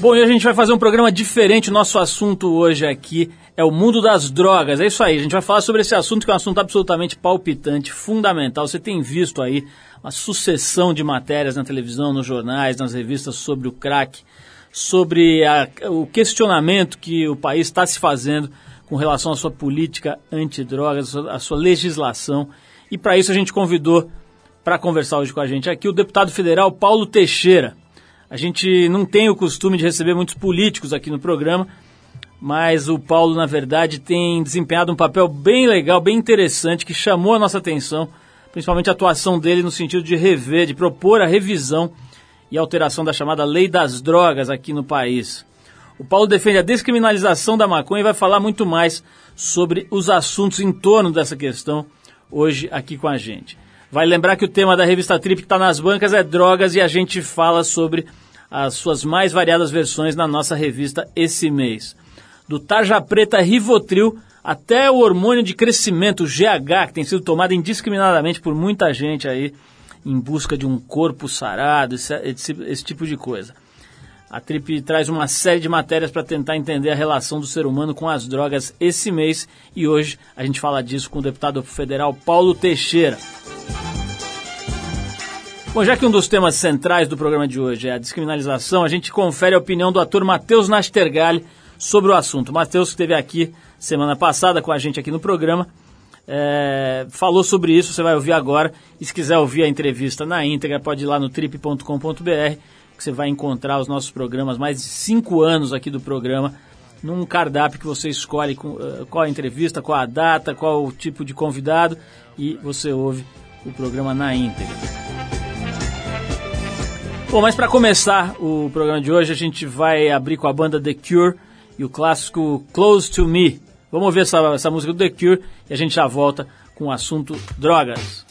Bom, e a gente vai fazer um programa diferente. Nosso assunto hoje aqui é o mundo das drogas. É isso aí, a gente vai falar sobre esse assunto que é um assunto absolutamente palpitante, fundamental. Você tem visto aí uma sucessão de matérias na televisão, nos jornais, nas revistas sobre o crack, sobre a, o questionamento que o país está se fazendo com relação à sua política antidrogas, à sua legislação. E para isso a gente convidou para conversar hoje com a gente aqui o deputado federal Paulo Teixeira. A gente não tem o costume de receber muitos políticos aqui no programa, mas o Paulo, na verdade, tem desempenhado um papel bem legal, bem interessante, que chamou a nossa atenção, principalmente a atuação dele no sentido de rever, de propor a revisão e alteração da chamada Lei das Drogas aqui no país. O Paulo defende a descriminalização da maconha e vai falar muito mais sobre os assuntos em torno dessa questão hoje aqui com a gente. Vai lembrar que o tema da revista Trip que está nas bancas é drogas e a gente fala sobre as suas mais variadas versões na nossa revista esse mês. Do tarja preta Rivotril até o hormônio de crescimento, GH, que tem sido tomado indiscriminadamente por muita gente aí em busca de um corpo sarado, esse, esse, esse tipo de coisa. A Trip traz uma série de matérias para tentar entender a relação do ser humano com as drogas esse mês e hoje a gente fala disso com o deputado federal Paulo Teixeira. Bom, já que um dos temas centrais do programa de hoje é a descriminalização, a gente confere a opinião do ator Matheus Nastergalli sobre o assunto. Matheus, que esteve aqui semana passada com a gente aqui no programa, é, falou sobre isso, você vai ouvir agora. E se quiser ouvir a entrevista na íntegra, pode ir lá no trip.com.br, que você vai encontrar os nossos programas, mais de cinco anos aqui do programa, num cardápio que você escolhe com, uh, qual a entrevista, qual a data, qual o tipo de convidado, e você ouve o programa na íntegra. Bom, mas para começar o programa de hoje, a gente vai abrir com a banda The Cure e o clássico Close to Me. Vamos ouvir essa, essa música do The Cure e a gente já volta com o assunto drogas.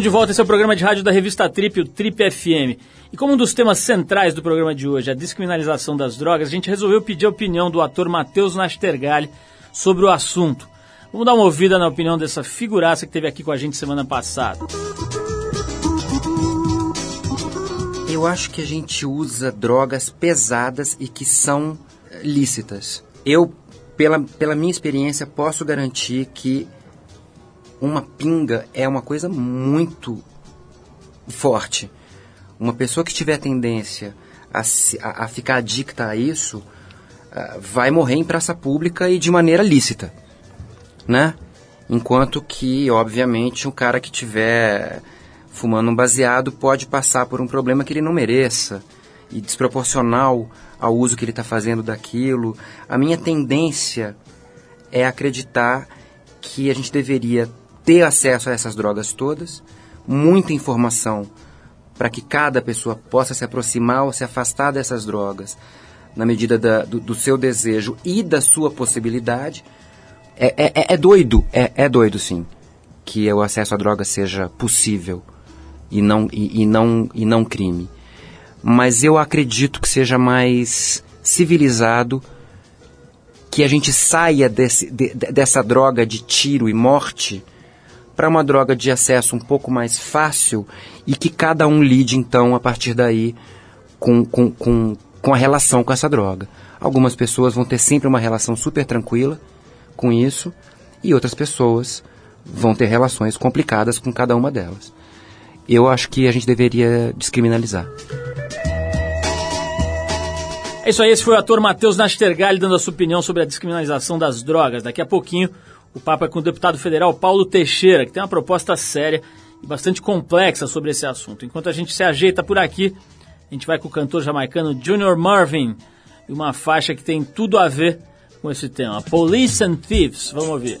Estamos de volta, esse é o programa de rádio da revista Trip, o Trip FM. E como um dos temas centrais do programa de hoje a descriminalização das drogas, a gente resolveu pedir a opinião do ator Matheus Nastergalli sobre o assunto. Vamos dar uma ouvida na opinião dessa figuraça que teve aqui com a gente semana passada. Eu acho que a gente usa drogas pesadas e que são eh, lícitas. Eu, pela, pela minha experiência, posso garantir que uma pinga é uma coisa muito forte. Uma pessoa que tiver tendência a, a, a ficar adicta a isso uh, vai morrer em praça pública e de maneira lícita, né? Enquanto que, obviamente, um cara que tiver fumando um baseado pode passar por um problema que ele não mereça e desproporcional ao uso que ele está fazendo daquilo. A minha tendência é acreditar que a gente deveria ter acesso a essas drogas todas, muita informação para que cada pessoa possa se aproximar ou se afastar dessas drogas na medida da, do, do, seu desejo e da sua possibilidade. É, é, é, é doido, é, é, doido sim, que o acesso à droga seja possível e não, e, e, não, e não crime. Mas eu acredito que seja mais civilizado que a gente saia desse, de, dessa droga de tiro e morte para uma droga de acesso um pouco mais fácil e que cada um lide, então, a partir daí, com, com, com, com a relação com essa droga. Algumas pessoas vão ter sempre uma relação super tranquila com isso e outras pessoas vão ter relações complicadas com cada uma delas. Eu acho que a gente deveria descriminalizar. É isso aí, esse foi o ator Matheus Nastergalli dando a sua opinião sobre a descriminalização das drogas. Daqui a pouquinho o papo é com o deputado federal Paulo Teixeira, que tem uma proposta séria e bastante complexa sobre esse assunto. Enquanto a gente se ajeita por aqui, a gente vai com o cantor jamaicano Junior Marvin e uma faixa que tem tudo a ver com esse tema, Police and Thieves. Vamos ouvir.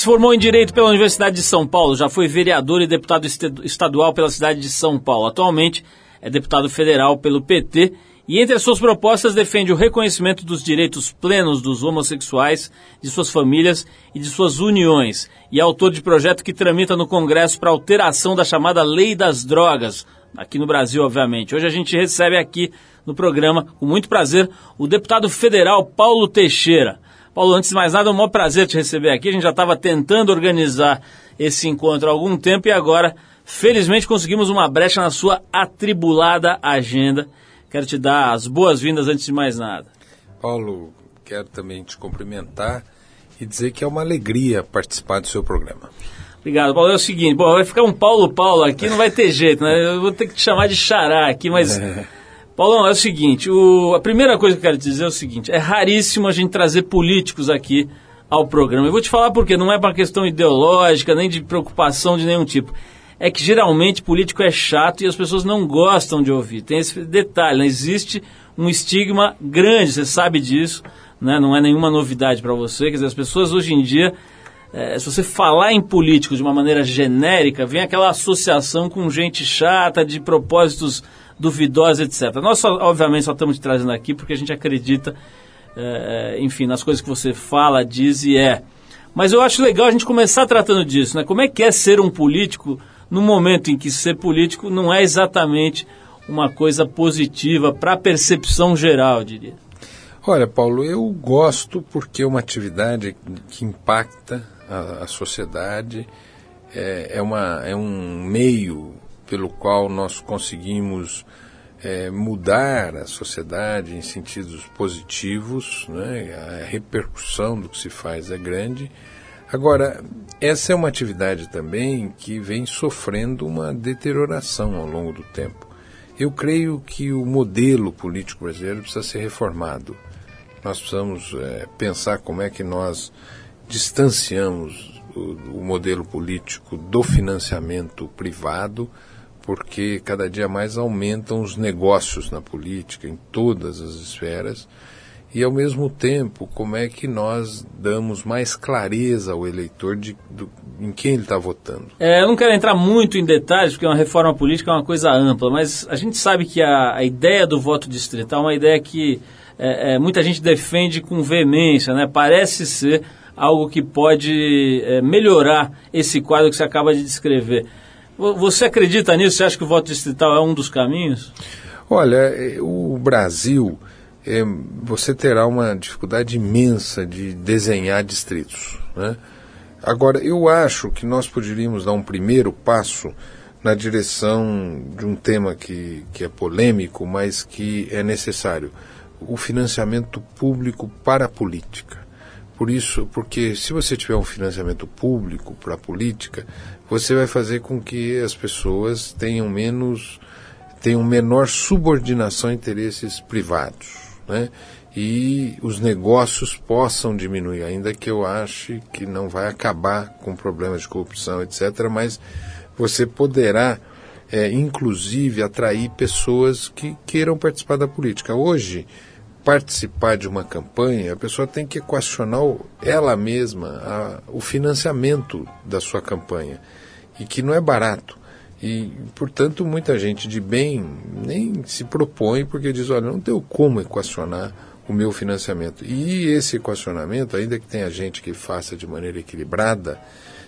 se formou em Direito pela Universidade de São Paulo, já foi vereador e deputado estadual pela cidade de São Paulo. Atualmente é deputado federal pelo PT e entre as suas propostas defende o reconhecimento dos direitos plenos dos homossexuais, de suas famílias e de suas uniões. E é autor de projeto que tramita no Congresso para alteração da chamada Lei das Drogas, aqui no Brasil, obviamente. Hoje a gente recebe aqui no programa, com muito prazer, o deputado federal Paulo Teixeira. Paulo, antes de mais nada, é um maior prazer te receber aqui. A gente já estava tentando organizar esse encontro há algum tempo e agora, felizmente, conseguimos uma brecha na sua atribulada agenda. Quero te dar as boas-vindas antes de mais nada. Paulo, quero também te cumprimentar e dizer que é uma alegria participar do seu programa. Obrigado, Paulo. É o seguinte, bom, vai ficar um Paulo Paulo aqui, não vai ter jeito, né? Eu vou ter que te chamar de xará aqui, mas é. Paulão, é o seguinte, o, a primeira coisa que eu quero dizer é o seguinte, é raríssimo a gente trazer políticos aqui ao programa. Eu vou te falar porque não é para questão ideológica, nem de preocupação de nenhum tipo. É que geralmente político é chato e as pessoas não gostam de ouvir. Tem esse detalhe, né? existe um estigma grande, você sabe disso, né? não é nenhuma novidade para você. Quer dizer, as pessoas hoje em dia, é, se você falar em políticos de uma maneira genérica, vem aquela associação com gente chata, de propósitos duvidosa, etc. Nós, só, obviamente, só estamos trazendo aqui porque a gente acredita, é, enfim, nas coisas que você fala, diz e é. Mas eu acho legal a gente começar tratando disso, né? Como é que é ser um político no momento em que ser político não é exatamente uma coisa positiva para a percepção geral, eu diria. Olha, Paulo, eu gosto porque é uma atividade que impacta a, a sociedade, é, é, uma, é um meio pelo qual nós conseguimos é, mudar a sociedade em sentidos positivos, né? a repercussão do que se faz é grande. Agora, essa é uma atividade também que vem sofrendo uma deterioração ao longo do tempo. Eu creio que o modelo político brasileiro precisa ser reformado. Nós precisamos é, pensar como é que nós distanciamos o, o modelo político do financiamento privado porque cada dia mais aumentam os negócios na política, em todas as esferas, e ao mesmo tempo, como é que nós damos mais clareza ao eleitor de, do, em quem ele está votando? É, eu não quero entrar muito em detalhes, porque uma reforma política é uma coisa ampla, mas a gente sabe que a, a ideia do voto distrital é uma ideia que é, é, muita gente defende com veemência, né? parece ser algo que pode é, melhorar esse quadro que você acaba de descrever. Você acredita nisso? Você acha que o voto distrital é um dos caminhos? Olha, é, o Brasil, é, você terá uma dificuldade imensa de desenhar distritos. Né? Agora, eu acho que nós poderíamos dar um primeiro passo na direção de um tema que, que é polêmico, mas que é necessário: o financiamento público para a política. Por isso, porque se você tiver um financiamento público para a política, você vai fazer com que as pessoas tenham menos, tenham menor subordinação a interesses privados, né? E os negócios possam diminuir, ainda que eu ache que não vai acabar com problemas de corrupção, etc. Mas você poderá, é, inclusive, atrair pessoas que queiram participar da política. Hoje, participar de uma campanha, a pessoa tem que equacionar ela mesma a, o financiamento da sua campanha e que não é barato. E, portanto, muita gente de bem nem se propõe porque diz: olha, não tenho como equacionar o meu financiamento. E esse equacionamento, ainda que tenha gente que faça de maneira equilibrada,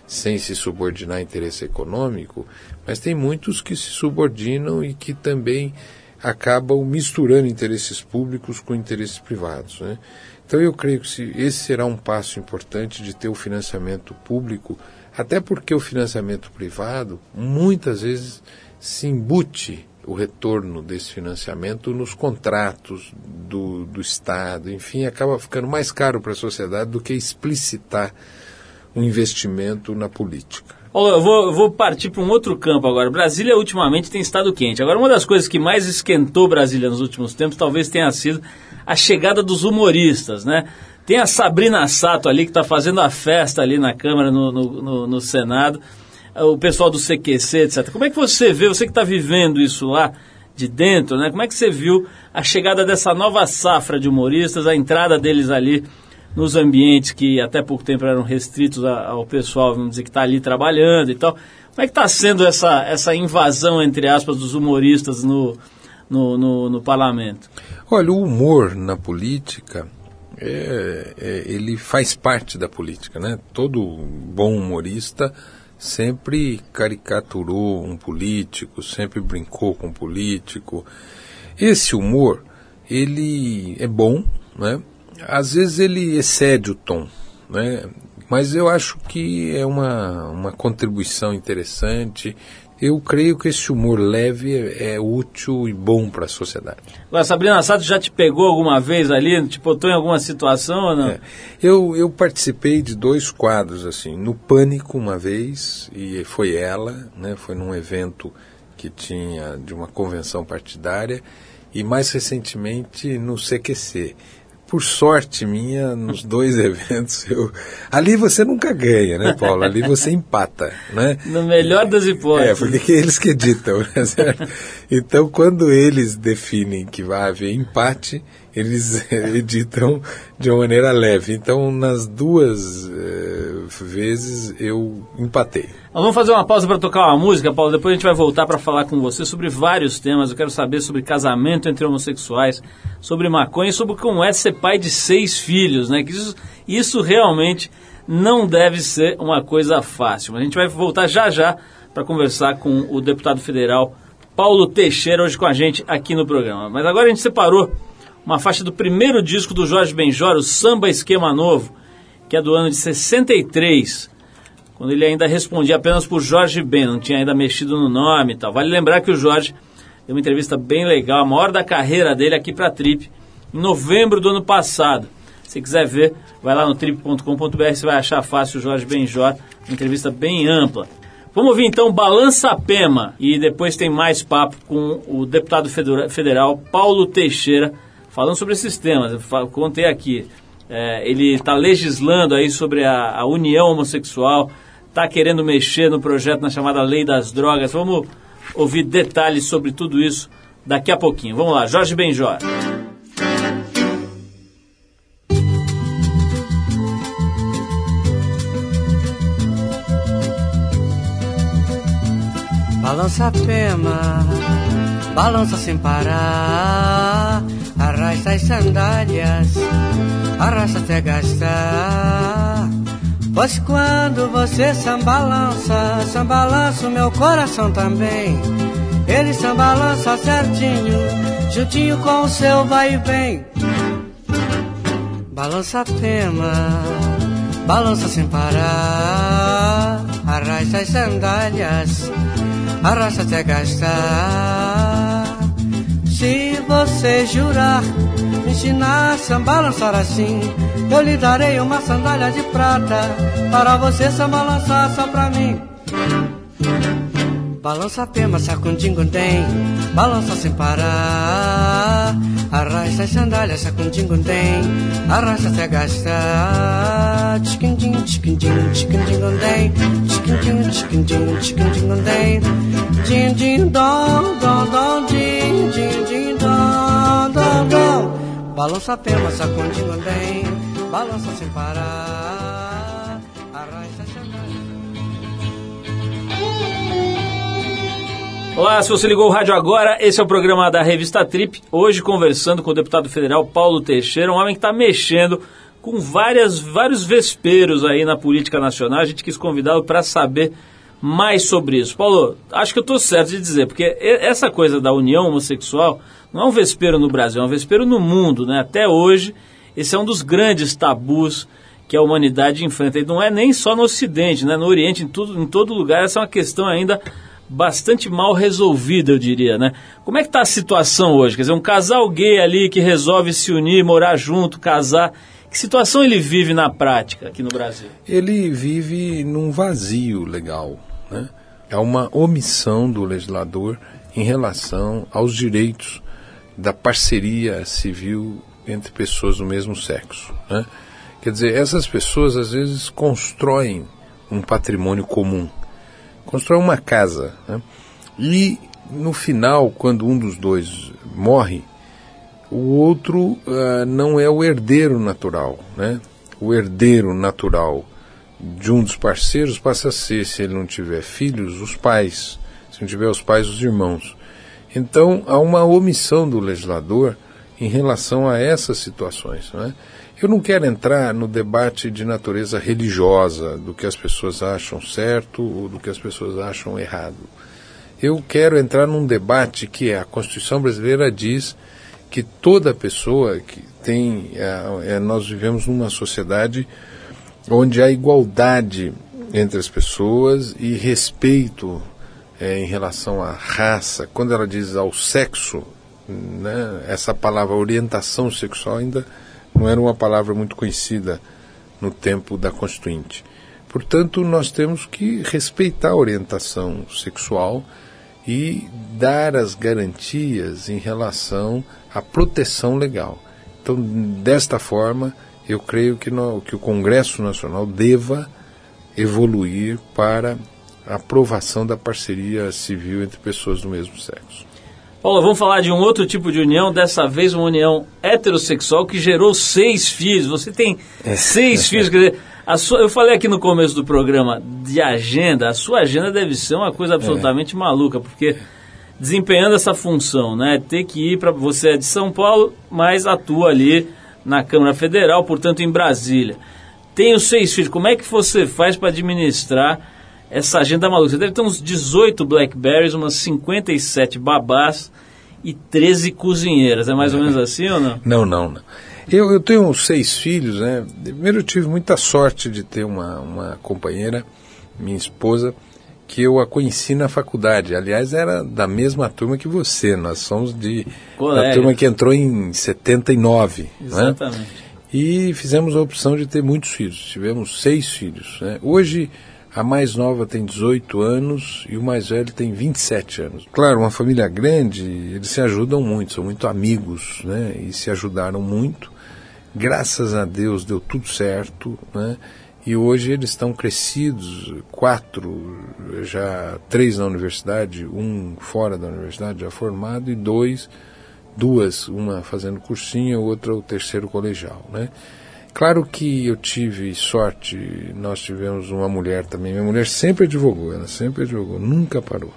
sem se subordinar a interesse econômico, mas tem muitos que se subordinam e que também acabam misturando interesses públicos com interesses privados. Né? Então eu creio que esse será um passo importante de ter o financiamento público, até porque o financiamento privado muitas vezes se embute o retorno desse financiamento nos contratos do, do Estado, enfim, acaba ficando mais caro para a sociedade do que explicitar um investimento na política. Eu vou, vou partir para um outro campo agora. Brasília ultimamente tem estado quente. Agora, uma das coisas que mais esquentou Brasília nos últimos tempos talvez tenha sido a chegada dos humoristas, né? Tem a Sabrina Sato ali que está fazendo a festa ali na Câmara, no, no, no, no Senado o pessoal do CQC, etc. Como é que você vê, você que está vivendo isso lá de dentro, né? Como é que você viu a chegada dessa nova safra de humoristas, a entrada deles ali nos ambientes que até pouco tempo eram restritos ao pessoal, vamos dizer, que está ali trabalhando e tal. Como é que está sendo essa, essa invasão, entre aspas, dos humoristas no, no, no, no parlamento? Olha, o humor na política, é, é, ele faz parte da política, né? Todo bom humorista sempre caricaturou um político, sempre brincou com um político. Esse humor, ele é bom, né? Às vezes ele excede o tom, né? Mas eu acho que é uma, uma contribuição interessante eu creio que esse humor leve é, é útil e bom para a sociedade. Agora, Sabrina Sato já te pegou alguma vez ali? Te botou em alguma situação ou não? É. Eu, eu participei de dois quadros, assim, no Pânico uma vez, e foi ela, né, foi num evento que tinha de uma convenção partidária, e mais recentemente no CQC por sorte minha, nos dois eventos, eu... ali você nunca ganha, né, Paulo? Ali você empata, né? No melhor das hipóteses. É, porque é eles que editam, né? Então, quando eles definem que vai haver empate, eles editam de uma maneira leve. Então, nas duas uh, vezes, eu empatei. Nós vamos fazer uma pausa para tocar uma música, Paulo. Depois a gente vai voltar para falar com você sobre vários temas. Eu quero saber sobre casamento entre homossexuais, sobre maconha e sobre como é ser pai de seis filhos, né? Que isso, isso realmente não deve ser uma coisa fácil. Mas a gente vai voltar já já para conversar com o deputado federal Paulo Teixeira, hoje com a gente aqui no programa. Mas agora a gente separou uma faixa do primeiro disco do Jorge Benjor, o Samba Esquema Novo, que é do ano de 63 quando ele ainda respondia apenas por Jorge Ben, não tinha ainda mexido no nome e tal. Vale lembrar que o Jorge deu uma entrevista bem legal, a maior da carreira dele aqui para a Trip, em novembro do ano passado. Se quiser ver, vai lá no trip.com.br, você vai achar fácil o Jorge Benjor, uma entrevista bem ampla. Vamos ouvir então Balança Pema e depois tem mais papo com o deputado federal Paulo Teixeira falando sobre esses temas. Eu contei aqui, é, ele está legislando aí sobre a, a união homossexual, está querendo mexer no projeto na chamada Lei das Drogas. Vamos ouvir detalhes sobre tudo isso daqui a pouquinho. Vamos lá, Jorge Benjor. Balança a pema, balança sem parar, arrasta as sandálias, arrasta até gastar. Pois quando você sambalança, sambalança o meu coração também. Ele sambalança certinho, juntinho com o seu vai e vem. Balança tema, balança sem parar. Arrasta as sandálias, arrasta até gastar. Se você jurar, me ensinar a balançar assim eu lhe darei uma sandália de prata para você só balançar só pra mim. Balança pema, sacundindo tem, balança sem parar. Arrasta as sandálias, sacundindo tem, arrasta até gastar. Tchiquindim, tchiquindim, tem, tchiquindim, tchiquindim, tem. Din, din, dom, dom, dom, din, din, Balança a pema, sacundindo tem balança sem parar, arrasta Olá, se você ligou o rádio agora, esse é o programa da revista Trip. Hoje conversando com o deputado federal Paulo Teixeira, um homem que está mexendo com várias, vários vesperos aí na política nacional. A gente quis convidá-lo para saber mais sobre isso. Paulo, acho que eu estou certo de dizer, porque essa coisa da união homossexual não é um vespeiro no Brasil, é um vespeiro no mundo, né? Até hoje esse é um dos grandes tabus que a humanidade enfrenta. E não é nem só no Ocidente, né? no Oriente, em, tudo, em todo lugar, essa é uma questão ainda bastante mal resolvida, eu diria, né? Como é que está a situação hoje? Quer dizer, um casal gay ali que resolve se unir, morar junto, casar. Que situação ele vive na prática aqui no Brasil? Ele vive num vazio legal, né? É uma omissão do legislador em relação aos direitos da parceria civil entre pessoas do mesmo sexo, né? Quer dizer, essas pessoas às vezes constroem um patrimônio comum, constroem uma casa, né? e no final, quando um dos dois morre, o outro uh, não é o herdeiro natural, né? O herdeiro natural de um dos parceiros passa a ser, se ele não tiver filhos, os pais, se não tiver os pais, os irmãos. Então há uma omissão do legislador em relação a essas situações, não é? Eu não quero entrar no debate de natureza religiosa, do que as pessoas acham certo ou do que as pessoas acham errado. Eu quero entrar num debate que é, a Constituição brasileira diz que toda pessoa que tem. É, é, nós vivemos numa sociedade onde há igualdade entre as pessoas e respeito é, em relação à raça. Quando ela diz ao sexo, né, essa palavra orientação sexual ainda não era uma palavra muito conhecida no tempo da Constituinte. Portanto, nós temos que respeitar a orientação sexual e dar as garantias em relação à proteção legal. Então, desta forma, eu creio que, no, que o Congresso Nacional deva evoluir para a aprovação da parceria civil entre pessoas do mesmo sexo. Paulo, vamos falar de um outro tipo de união, dessa vez uma união heterossexual que gerou seis filhos. Você tem é. seis filhos, quer dizer, sua, eu falei aqui no começo do programa de agenda, a sua agenda deve ser uma coisa absolutamente é. maluca, porque desempenhando essa função, né, ter que ir para você é de São Paulo, mas atua ali na Câmara Federal, portanto em Brasília. Tem os seis filhos, como é que você faz para administrar essa agenda maluca. Você deve ter uns 18 Blackberries, umas 57 babás e 13 cozinheiras. É mais ou menos assim ou não? Não, não, não. Eu, eu tenho seis filhos, né? Primeiro eu tive muita sorte de ter uma, uma companheira, minha esposa, que eu a conheci na faculdade. Aliás, era da mesma turma que você. Nós somos de da turma que entrou em 79. Né? Exatamente. Né? E fizemos a opção de ter muitos filhos. Tivemos seis filhos. Né? Hoje a mais nova tem 18 anos e o mais velho tem 27 anos. Claro, uma família grande, eles se ajudam muito, são muito amigos, né? E se ajudaram muito. Graças a Deus deu tudo certo, né? E hoje eles estão crescidos, quatro, já três na universidade, um fora da universidade já formado e dois, duas, uma fazendo cursinho, outra o terceiro colegial, né? Claro que eu tive sorte, nós tivemos uma mulher também. Minha mulher sempre advogou, ela sempre advogou, nunca parou.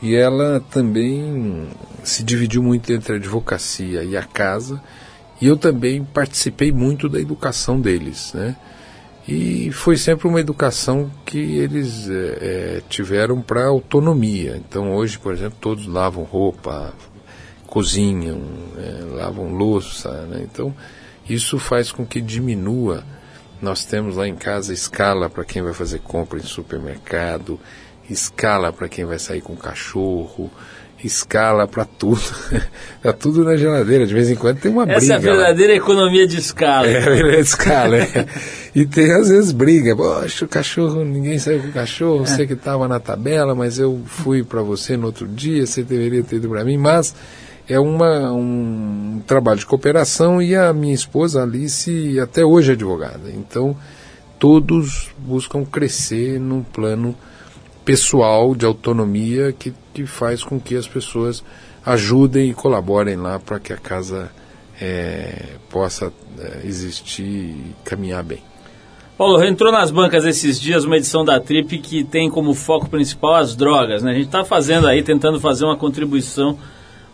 E ela também se dividiu muito entre a advocacia e a casa. E eu também participei muito da educação deles, né? E foi sempre uma educação que eles é, tiveram para autonomia. Então hoje, por exemplo, todos lavam roupa, cozinham, é, lavam louça, né? Então isso faz com que diminua. Nós temos lá em casa escala para quem vai fazer compra em supermercado, escala para quem vai sair com cachorro, escala para tudo. tá tudo na geladeira. De vez em quando tem uma Essa briga. Essa é a verdadeira lá. economia de escala. É, a escala. É. E tem às vezes briga. Poxa, o cachorro, ninguém saiu com o cachorro, você que estava na tabela, mas eu fui para você no outro dia, você deveria ter ido para mim. Mas é uma, um trabalho de cooperação e a minha esposa Alice até hoje é advogada. Então todos buscam crescer num plano pessoal de autonomia que, que faz com que as pessoas ajudem e colaborem lá para que a casa é, possa é, existir e caminhar bem. Paulo, entrou nas bancas esses dias uma edição da Trip que tem como foco principal as drogas. Né? A gente está fazendo aí, tentando fazer uma contribuição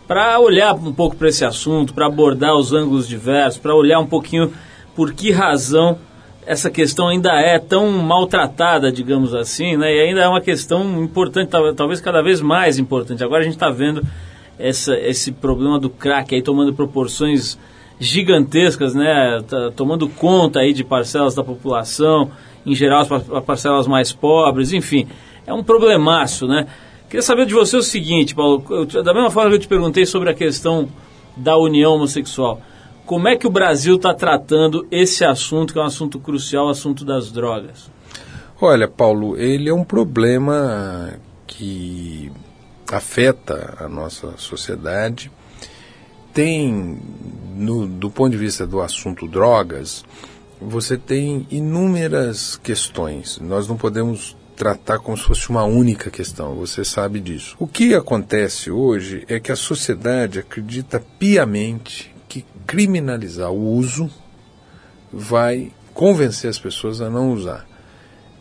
para olhar um pouco para esse assunto, para abordar os ângulos diversos, para olhar um pouquinho por que razão essa questão ainda é tão maltratada, digamos assim, né? E ainda é uma questão importante, talvez cada vez mais importante. Agora a gente está vendo essa, esse problema do crack aí tomando proporções gigantescas, né, tomando conta aí de parcelas da população, em geral as parcelas mais pobres, enfim, é um problemaço, né? Queria saber de você o seguinte, Paulo, eu, da mesma forma que eu te perguntei sobre a questão da união homossexual, como é que o Brasil está tratando esse assunto, que é um assunto crucial, o assunto das drogas? Olha, Paulo, ele é um problema que afeta a nossa sociedade. Tem, no, do ponto de vista do assunto drogas, você tem inúmeras questões. Nós não podemos tratar como se fosse uma única questão, você sabe disso. O que acontece hoje é que a sociedade acredita piamente que criminalizar o uso vai convencer as pessoas a não usar.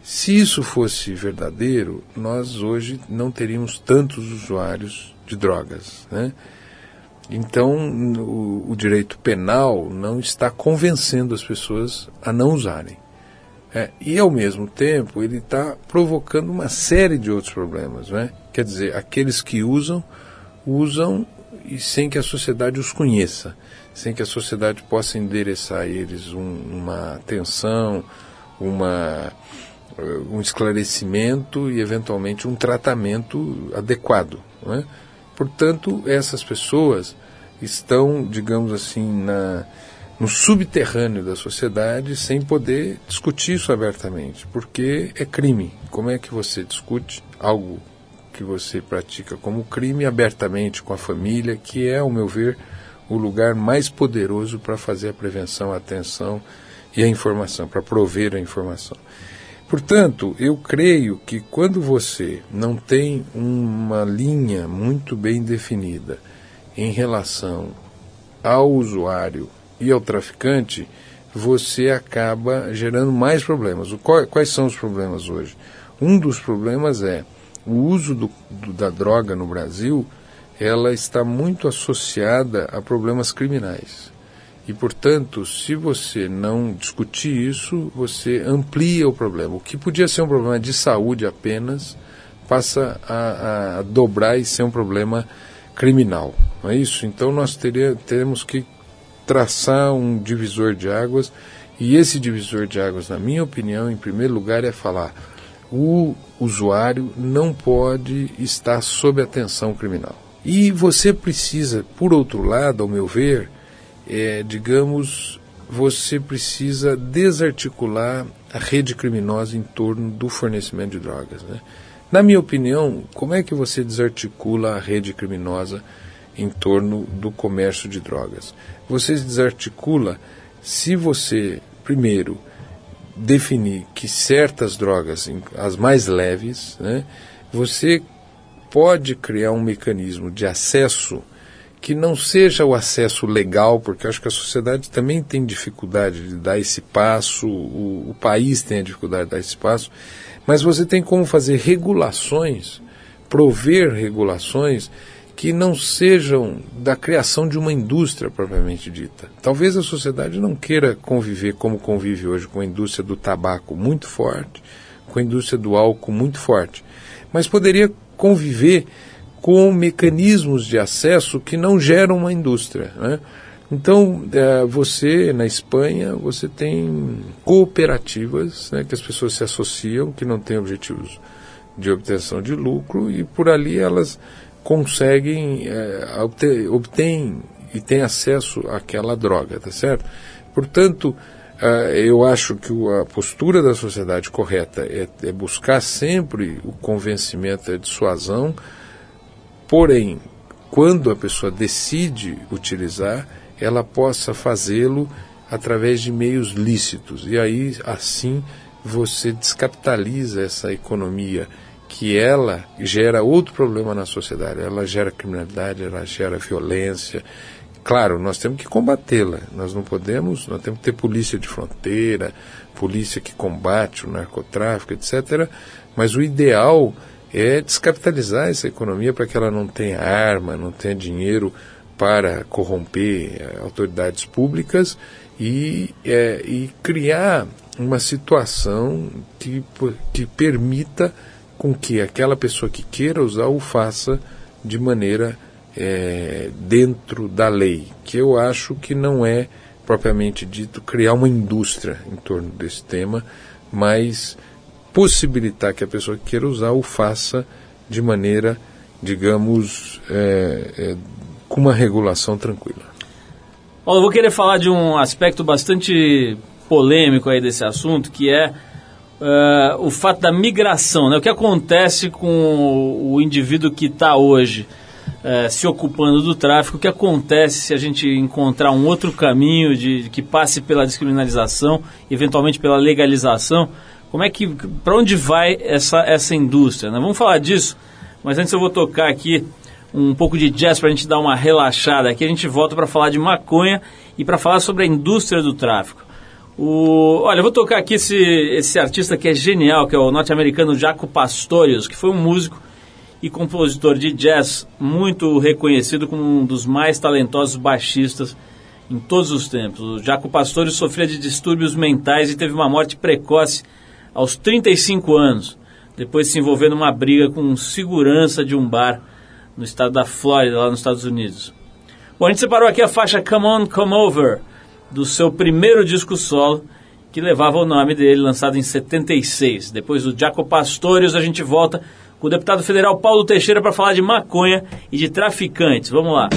Se isso fosse verdadeiro, nós hoje não teríamos tantos usuários de drogas. Né? Então, o, o, direito penal não está convencendo as pessoas a não usarem. É, e, ao mesmo tempo, ele está provocando uma série de outros problemas. Né? Quer dizer, aqueles que usam, usam e sem que a sociedade os conheça, sem que a sociedade possa endereçar a eles um, uma atenção, uma, um esclarecimento e, eventualmente, um tratamento adequado. Né? Portanto, essas pessoas estão, digamos assim, na, no subterrâneo da sociedade sem poder discutir isso abertamente, porque é crime. Como é que você discute algo que você pratica como crime abertamente com a família, que é, ao meu ver, o lugar mais poderoso para fazer a prevenção, a atenção e a informação, para prover a informação. Portanto, eu creio que quando você não tem uma linha muito bem definida em relação ao usuário e ao traficante, você acaba gerando mais problemas. Quais são os problemas hoje? Um dos problemas é o uso do, do, da droga no Brasil, ela está muito associada a problemas criminais. E, portanto, se você não discutir isso, você amplia o problema. O que podia ser um problema de saúde apenas passa a, a dobrar e ser um problema criminal. Não é isso? Então, nós teria, teremos que traçar um divisor de águas. E esse divisor de águas, na minha opinião, em primeiro lugar, é falar: o usuário não pode estar sob atenção criminal. E você precisa, por outro lado, ao meu ver, é, digamos, você precisa desarticular a rede criminosa em torno do fornecimento de drogas. Né? Na minha opinião, como é que você desarticula a rede criminosa em torno do comércio de drogas? Você desarticula se você, primeiro, definir que certas drogas, as mais leves, né, você pode criar um mecanismo de acesso que não seja o acesso legal, porque acho que a sociedade também tem dificuldade de dar esse passo, o, o país tem a dificuldade de dar esse passo, mas você tem como fazer regulações, prover regulações que não sejam da criação de uma indústria propriamente dita. Talvez a sociedade não queira conviver como convive hoje com a indústria do tabaco muito forte, com a indústria do álcool muito forte, mas poderia conviver com mecanismos de acesso que não geram uma indústria. Né? Então, é, você, na Espanha, você tem cooperativas né, que as pessoas se associam, que não têm objetivos de obtenção de lucro, e por ali elas conseguem, é, obter, obtêm e têm acesso àquela droga, tá certo? Portanto, é, eu acho que a postura da sociedade correta é, é buscar sempre o convencimento, a dissuasão, Porém, quando a pessoa decide utilizar, ela possa fazê-lo através de meios lícitos. E aí, assim, você descapitaliza essa economia que ela gera outro problema na sociedade. Ela gera criminalidade, ela gera violência. Claro, nós temos que combatê-la. Nós não podemos, nós temos que ter polícia de fronteira, polícia que combate o narcotráfico, etc. Mas o ideal é descapitalizar essa economia para que ela não tenha arma, não tenha dinheiro para corromper eh, autoridades públicas e, é, e criar uma situação que, que permita com que aquela pessoa que queira usar o faça de maneira é, dentro da lei, que eu acho que não é propriamente dito criar uma indústria em torno desse tema, mas possibilitar que a pessoa que queira usar o faça de maneira, digamos, é, é, com uma regulação tranquila. Paulo, eu vou querer falar de um aspecto bastante polêmico aí desse assunto, que é uh, o fato da migração, né? O que acontece com o indivíduo que está hoje uh, se ocupando do tráfico, o que acontece se a gente encontrar um outro caminho de, que passe pela descriminalização, eventualmente pela legalização, como é que, para onde vai essa, essa indústria? Né? Vamos falar disso, mas antes eu vou tocar aqui um pouco de jazz para a gente dar uma relaxada aqui. A gente volta para falar de maconha e para falar sobre a indústria do tráfico. O, olha, eu vou tocar aqui esse, esse artista que é genial, que é o norte-americano Jaco Pastorius, que foi um músico e compositor de jazz muito reconhecido como um dos mais talentosos baixistas em todos os tempos. O Jaco Pastorius sofria de distúrbios mentais e teve uma morte precoce aos 35 anos, depois de se envolver numa briga com segurança de um bar no estado da Flórida, lá nos Estados Unidos. Bom, a gente separou aqui a faixa Come On, Come Over, do seu primeiro disco solo, que levava o nome dele, lançado em 76. Depois do Jaco Pastorius, a gente volta com o deputado federal Paulo Teixeira para falar de maconha e de traficantes. Vamos lá.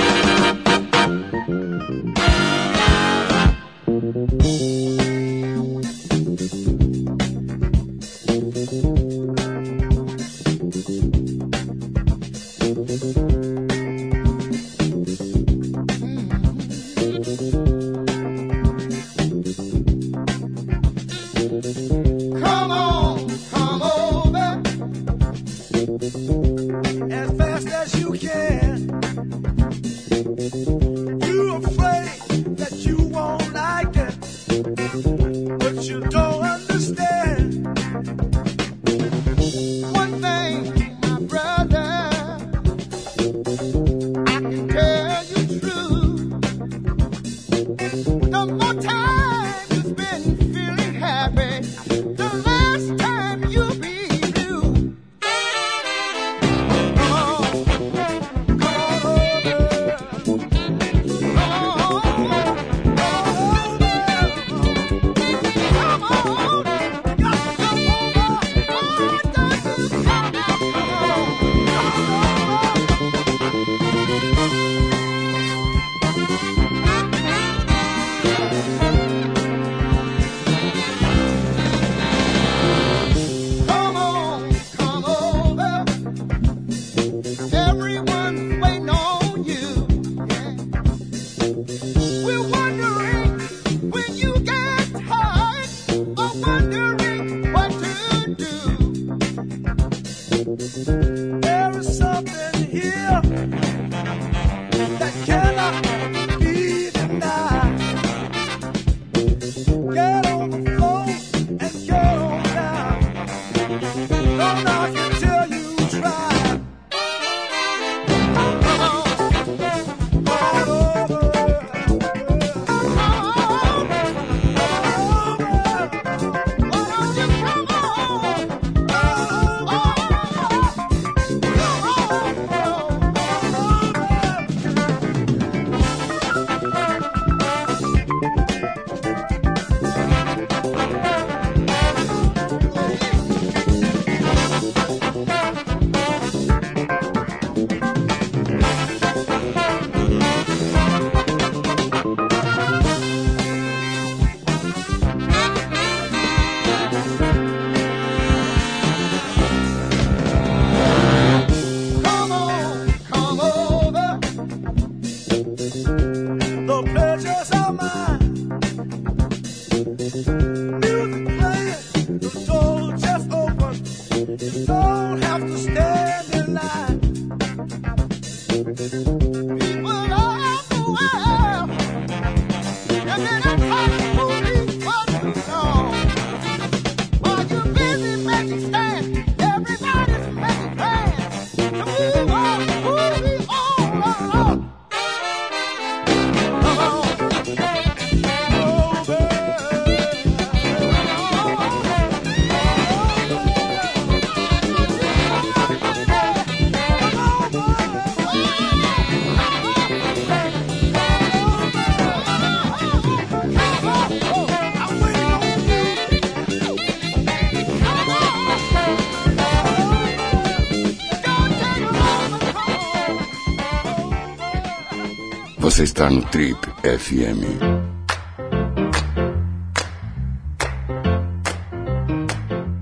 Você está no Trip FM.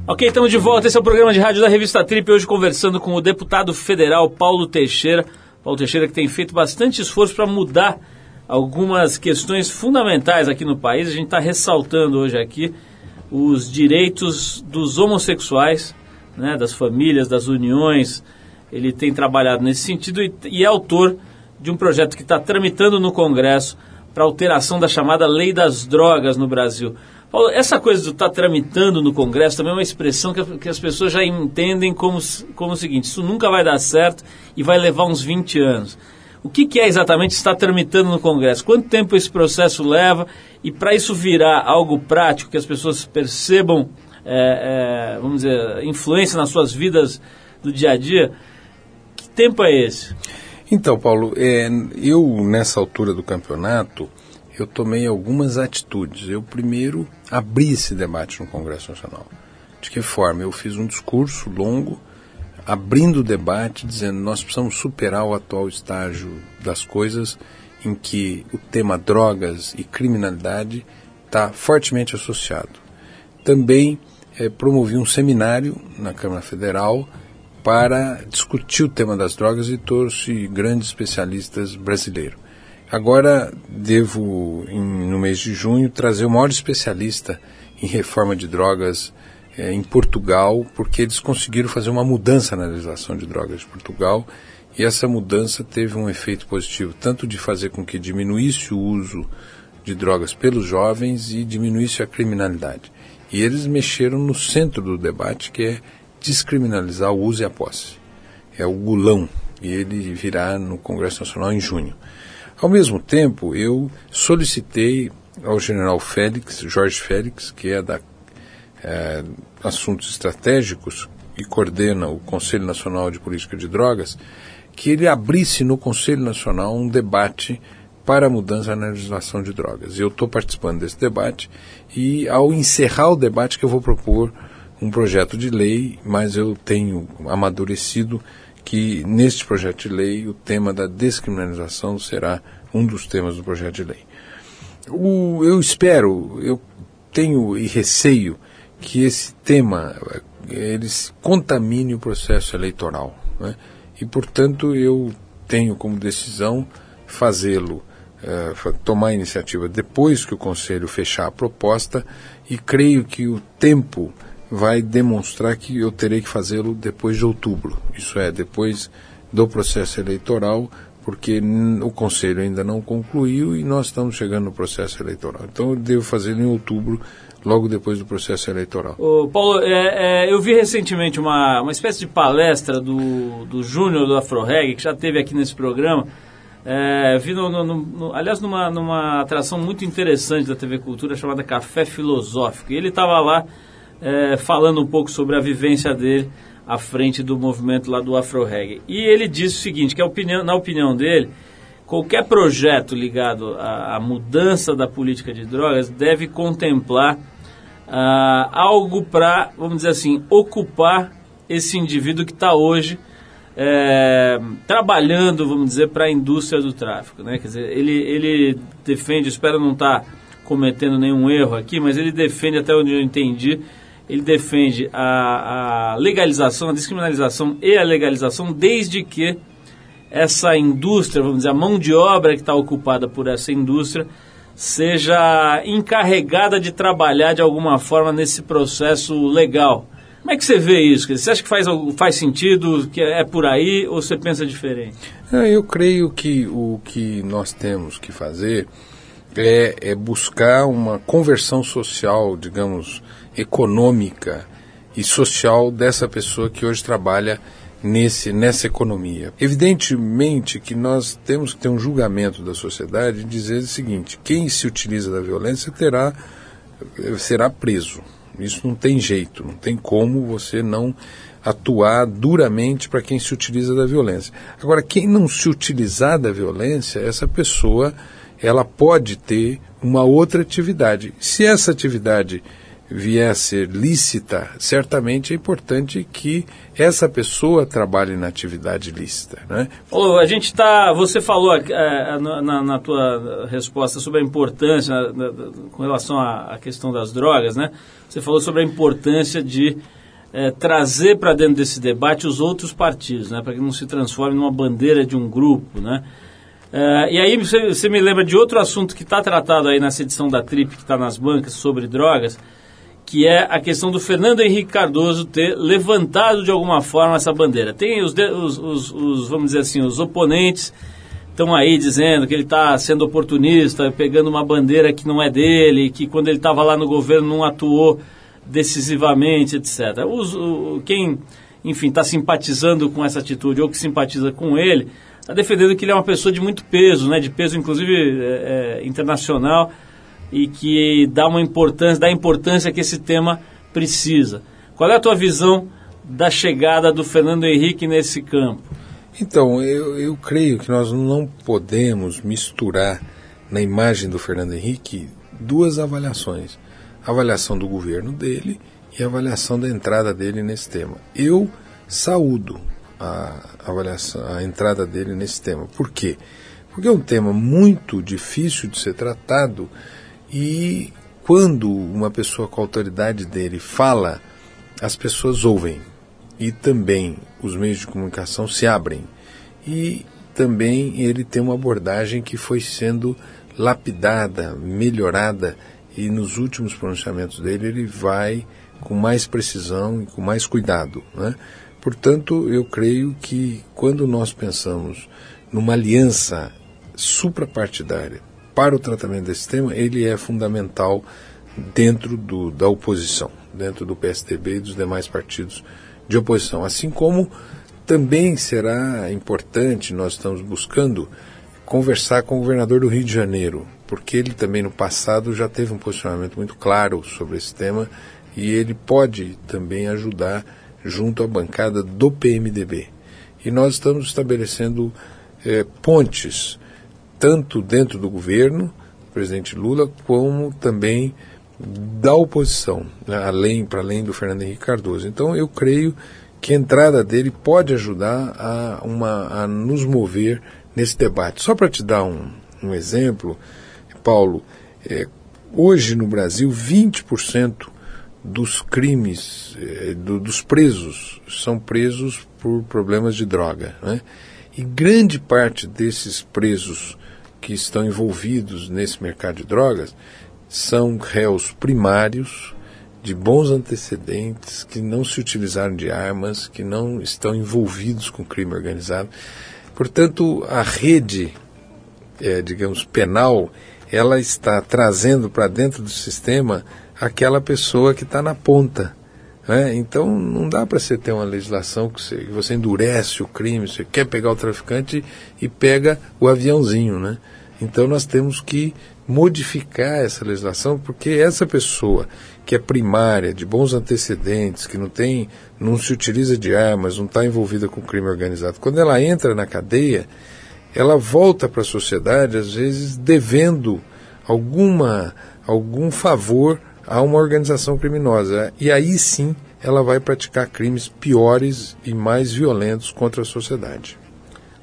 Ok, estamos de volta. Esse é o programa de rádio da revista Trip. Hoje conversando com o deputado federal Paulo Teixeira. Paulo Teixeira que tem feito bastante esforço para mudar algumas questões fundamentais aqui no país. A gente está ressaltando hoje aqui os direitos dos homossexuais, né, das famílias, das uniões. Ele tem trabalhado nesse sentido e, e é autor de um projeto que está tramitando no Congresso para alteração da chamada Lei das Drogas no Brasil. Paulo, essa coisa do estar tá tramitando no Congresso também é uma expressão que, que, as pessoas já entendem como, como o seguinte: isso nunca vai dar certo e vai levar uns 20 anos. O que, que é exatamente estar tramitando no Congresso? Quanto tempo esse processo leva? E para isso virar algo prático, que as pessoas percebam, é, é, vamos dizer, influência nas suas vidas do dia a dia, que tempo é esse? Então, Paulo, é, eu nessa altura do campeonato, eu tomei algumas atitudes. Eu primeiro abri esse debate no Congresso Nacional. De que forma? Eu fiz um discurso longo abrindo o debate, dizendo nós precisamos superar o atual estágio das coisas em que o tema drogas e criminalidade está fortemente associado. Também é, promovi um seminário na Câmara Federal para discutir o tema das drogas e trouxe grandes especialistas brasileiros. Agora devo, em, no mês de junho, trazer o maior especialista em reforma de drogas é, em Portugal, porque eles conseguiram fazer uma mudança na legislação de drogas de Portugal e essa mudança teve um efeito positivo, tanto de fazer com que diminuísse o uso de drogas pelos jovens e diminuísse a criminalidade. E eles mexeram no centro do debate, que é descriminalizar o uso e a posse. É o gulão, e ele virá no Congresso Nacional em junho. Ao mesmo tempo, eu solicitei ao general Félix, Jorge Félix, que é da é, Assuntos Estratégicos e coordena o Conselho Nacional de Política de Drogas, que ele abrisse no Conselho Nacional um debate para a mudança na legislação de drogas. Eu estou participando desse debate e, ao encerrar o debate, que eu vou propor um projeto de lei, mas eu tenho amadurecido que neste projeto de lei o tema da descriminalização será um dos temas do projeto de lei. O, eu espero, eu tenho e receio que esse tema ele contamine o processo eleitoral. Né? E, portanto, eu tenho como decisão fazê-lo, eh, tomar a iniciativa depois que o Conselho fechar a proposta e creio que o tempo vai demonstrar que eu terei que fazê-lo depois de outubro, isso é, depois do processo eleitoral, porque o Conselho ainda não concluiu e nós estamos chegando no processo eleitoral. Então eu devo fazê-lo em outubro logo depois do processo eleitoral. Ô, Paulo, é, é, eu vi recentemente uma, uma espécie de palestra do, do Júnior do Afroreg, que já teve aqui nesse programa. É, vi no, no, no, aliás, numa, numa atração muito interessante da TV Cultura chamada Café Filosófico. E ele estava lá é, falando um pouco sobre a vivência dele à frente do movimento lá do Afro-Reggae. E ele disse o seguinte, que opinião, na opinião dele, qualquer projeto ligado à, à mudança da política de drogas deve contemplar ah, algo para, vamos dizer assim, ocupar esse indivíduo que está hoje é, trabalhando, vamos dizer, para a indústria do tráfico. Né? Quer dizer, ele, ele defende, espero não estar tá cometendo nenhum erro aqui, mas ele defende, até onde eu entendi, ele defende a, a legalização, a descriminalização e a legalização, desde que essa indústria, vamos dizer, a mão de obra que está ocupada por essa indústria, seja encarregada de trabalhar de alguma forma nesse processo legal. Como é que você vê isso? Você acha que faz, faz sentido, que é por aí, ou você pensa diferente? Eu creio que o que nós temos que fazer é, é buscar uma conversão social, digamos, econômica e social dessa pessoa que hoje trabalha nesse, nessa economia. Evidentemente que nós temos que ter um julgamento da sociedade e dizer o seguinte: quem se utiliza da violência terá será preso. Isso não tem jeito, não tem como você não atuar duramente para quem se utiliza da violência. Agora, quem não se utilizar da violência, essa pessoa ela pode ter uma outra atividade. Se essa atividade vier a ser lícita, certamente é importante que essa pessoa trabalhe na atividade lícita. Né? Ô, a gente está. Você falou é, na, na, tua resposta sobre a importância na, na, com relação à, à, questão das drogas, né? Você falou sobre a importância de é, trazer para dentro desse debate os outros partidos, né? Para que não se transforme numa bandeira de um grupo, né? É, e aí você, você, me lembra de outro assunto que está tratado aí nessa edição da Trip, que está nas bancas, sobre drogas, que é a questão do Fernando Henrique Cardoso ter levantado de alguma forma essa bandeira. Tem os, os, os, os vamos dizer assim, os oponentes estão aí dizendo que ele está sendo oportunista, pegando uma bandeira que não é dele, que quando ele estava lá no governo não atuou decisivamente, etc. Os, o, quem, enfim, está simpatizando com essa atitude ou que simpatiza com ele, está defendendo que ele é uma pessoa de muito peso, né, de peso inclusive é, é, internacional, e que dá uma importância, dá importância que esse tema precisa. Qual é a tua visão da chegada do Fernando Henrique nesse campo? Então, eu, eu creio que nós não podemos misturar na imagem do Fernando Henrique duas avaliações: a avaliação do governo dele e a avaliação da entrada dele nesse tema. Eu saúdo a avaliação, a entrada dele nesse tema. Por quê? Porque é um tema muito difícil de ser tratado e quando uma pessoa com a autoridade dele fala, as pessoas ouvem e também os meios de comunicação se abrem. E também ele tem uma abordagem que foi sendo lapidada, melhorada e nos últimos pronunciamentos dele ele vai com mais precisão e com mais cuidado. Né? Portanto, eu creio que quando nós pensamos numa aliança suprapartidária para o tratamento desse tema, ele é fundamental dentro do, da oposição, dentro do PSDB e dos demais partidos de oposição. Assim como também será importante, nós estamos buscando conversar com o governador do Rio de Janeiro, porque ele também no passado já teve um posicionamento muito claro sobre esse tema e ele pode também ajudar junto à bancada do PMDB. E nós estamos estabelecendo eh, pontes tanto dentro do governo, presidente Lula, como também da oposição, né, além para além do Fernando Henrique Cardoso. Então eu creio que a entrada dele pode ajudar a, uma, a nos mover nesse debate. Só para te dar um, um exemplo, Paulo, é, hoje no Brasil 20% dos crimes, é, do, dos presos, são presos por problemas de droga. Né? E grande parte desses presos que estão envolvidos nesse mercado de drogas são réus primários, de bons antecedentes, que não se utilizaram de armas, que não estão envolvidos com crime organizado. Portanto, a rede, é, digamos, penal, ela está trazendo para dentro do sistema aquela pessoa que está na ponta. Né? Então, não dá para você ter uma legislação que você, que você endurece o crime, você quer pegar o traficante e pega o aviãozinho, né? Então nós temos que modificar essa legislação, porque essa pessoa que é primária, de bons antecedentes, que não tem, não se utiliza de armas, não está envolvida com crime organizado, quando ela entra na cadeia, ela volta para a sociedade, às vezes devendo alguma, algum favor a uma organização criminosa. E aí sim ela vai praticar crimes piores e mais violentos contra a sociedade.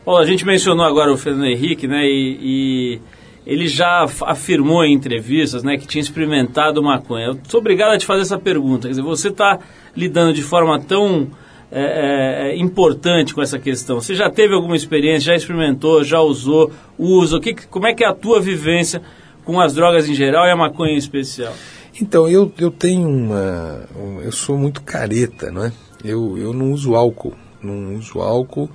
A gente mencionou agora o Fernando Henrique, né? E, e, ele já afirmou em entrevistas, né, que tinha experimentado maconha. Eu sou obrigado a te fazer essa pergunta. Quer dizer, você está lidando de forma tão é, é, importante com essa questão. Você já teve alguma experiência? Já experimentou? Já usou? Usa? O que, como é que é a tua vivência com as drogas em geral e a maconha em especial? Então, eu, eu tenho uma. eu sou muito careta, não é? Eu, eu não uso álcool. Não uso álcool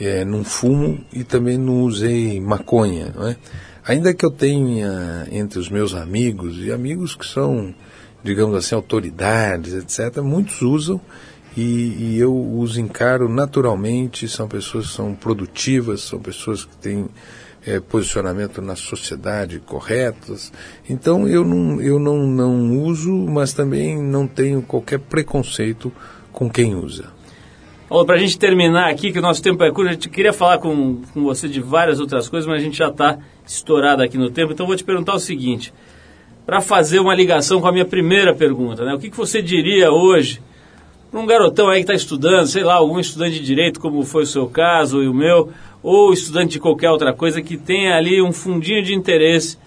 é, não fumo e também não usei maconha. Não é? Ainda que eu tenha entre os meus amigos, e amigos que são, digamos assim, autoridades, etc., muitos usam e, e eu os encaro naturalmente, são pessoas que são produtivas, são pessoas que têm é, posicionamento na sociedade corretos. Então eu não, eu não, não uso, mas também não tenho qualquer preconceito com quem usa. Para a gente terminar aqui, que o nosso tempo é curto, a gente queria falar com, com você de várias outras coisas, mas a gente já está estourado aqui no tempo, então vou te perguntar o seguinte. para fazer uma ligação com a minha primeira pergunta. Né? O que, que você diria hoje para um garotão aí que está estudando, sei lá, algum estudante de direito, como foi o seu caso e o meu, ou estudante de qualquer outra coisa que tenha ali um fundinho de interesse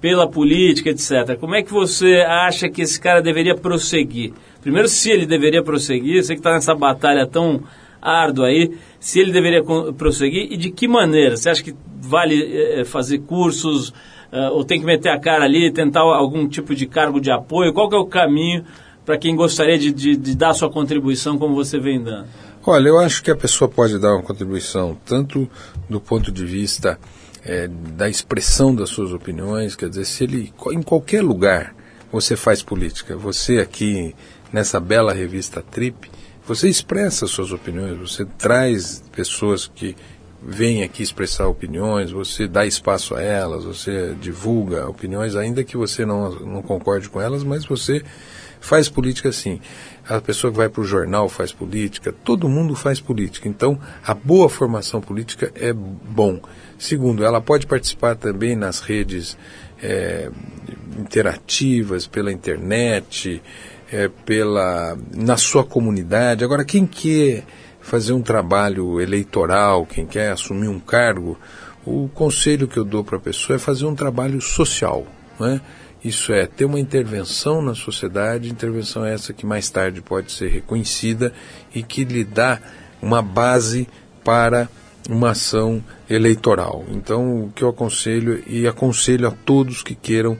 pela política, etc. Como é que você acha que esse cara deveria prosseguir? Primeiro, se ele deveria prosseguir, você que está nessa batalha tão árdua aí, se ele deveria prosseguir e de que maneira? Você acha que vale é, fazer cursos uh, ou tem que meter a cara ali, tentar algum tipo de cargo de apoio? Qual é o caminho para quem gostaria de, de, de dar sua contribuição como você vem dando? Olha, eu acho que a pessoa pode dar uma contribuição tanto do ponto de vista é, da expressão das suas opiniões, quer dizer, se ele em qualquer lugar você faz política, você aqui nessa bela revista Trip, você expressa suas opiniões, você traz pessoas que vêm aqui expressar opiniões, você dá espaço a elas, você divulga opiniões, ainda que você não, não concorde com elas, mas você faz política sim. A pessoa que vai para o jornal faz política, todo mundo faz política. Então, a boa formação política é bom. Segundo, ela pode participar também nas redes é, interativas, pela internet, é, pela, na sua comunidade. Agora, quem quer fazer um trabalho eleitoral, quem quer assumir um cargo, o conselho que eu dou para a pessoa é fazer um trabalho social. Né? Isso é, ter uma intervenção na sociedade, intervenção essa que mais tarde pode ser reconhecida e que lhe dá uma base para uma ação eleitoral. Então, o que eu aconselho e aconselho a todos que queiram,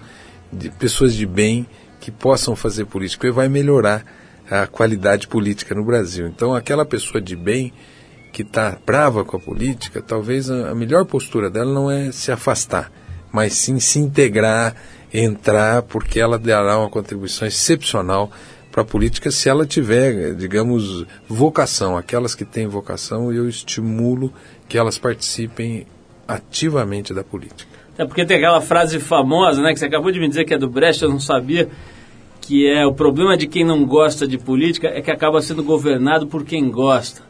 de, pessoas de bem, que possam fazer política, vai melhorar a qualidade política no Brasil. Então, aquela pessoa de bem que está brava com a política, talvez a, a melhor postura dela não é se afastar, mas sim se integrar, entrar, porque ela dará uma contribuição excepcional para a política se ela tiver, digamos, vocação. Aquelas que têm vocação, eu estimulo que elas participem ativamente da política. É porque tem aquela frase famosa, né, que você acabou de me dizer que é do Brecht, eu não sabia, que é o problema de quem não gosta de política é que acaba sendo governado por quem gosta.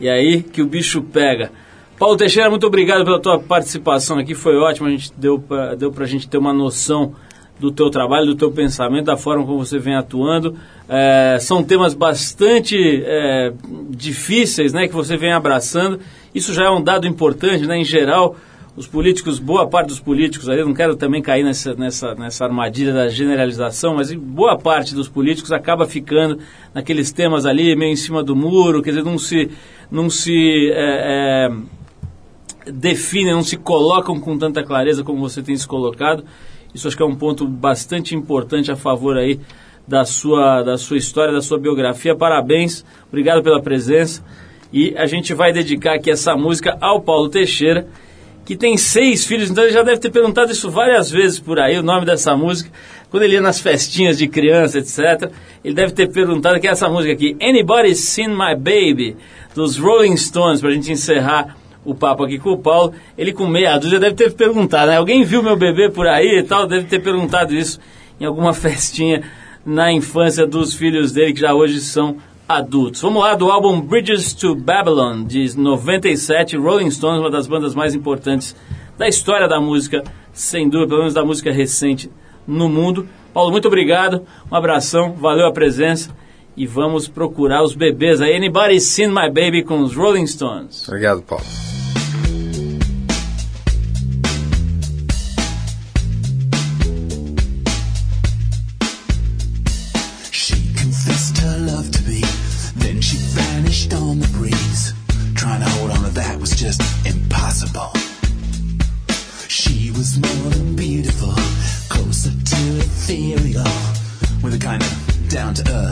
E aí que o bicho pega. Paulo Teixeira, muito obrigado pela tua participação aqui, foi ótimo, a gente deu para deu a gente ter uma noção do teu trabalho, do teu pensamento, da forma como você vem atuando. É, são temas bastante é, difíceis né, que você vem abraçando. Isso já é um dado importante, né, em geral os políticos, boa parte dos políticos, aí não quero também cair nessa, nessa, nessa armadilha da generalização, mas boa parte dos políticos acaba ficando naqueles temas ali, meio em cima do muro, quer dizer, não se, não se é, definem, não se colocam com tanta clareza como você tem se colocado. Isso acho que é um ponto bastante importante a favor aí da sua, da sua história, da sua biografia. Parabéns, obrigado pela presença. E a gente vai dedicar aqui essa música ao Paulo Teixeira que tem seis filhos, então ele já deve ter perguntado isso várias vezes por aí, o nome dessa música. Quando ele ia nas festinhas de criança, etc., ele deve ter perguntado que é essa música aqui, Anybody Seen My Baby, dos Rolling Stones, para a gente encerrar o papo aqui com o Paulo. Ele com meia dúzia deve ter perguntado, né? Alguém viu meu bebê por aí e tal? Deve ter perguntado isso em alguma festinha na infância dos filhos dele, que já hoje são adultos. Vamos lá do álbum Bridges to Babylon, de 97, Rolling Stones, uma das bandas mais importantes da história da música, sem dúvida, pelo menos da música recente no mundo. Paulo, muito obrigado, um abração, valeu a presença e vamos procurar os bebês aí. Anybody seen my baby com os Rolling Stones? Obrigado, Paulo. just impossible. She was more than beautiful, closer to ethereal, with a kind of down to earth.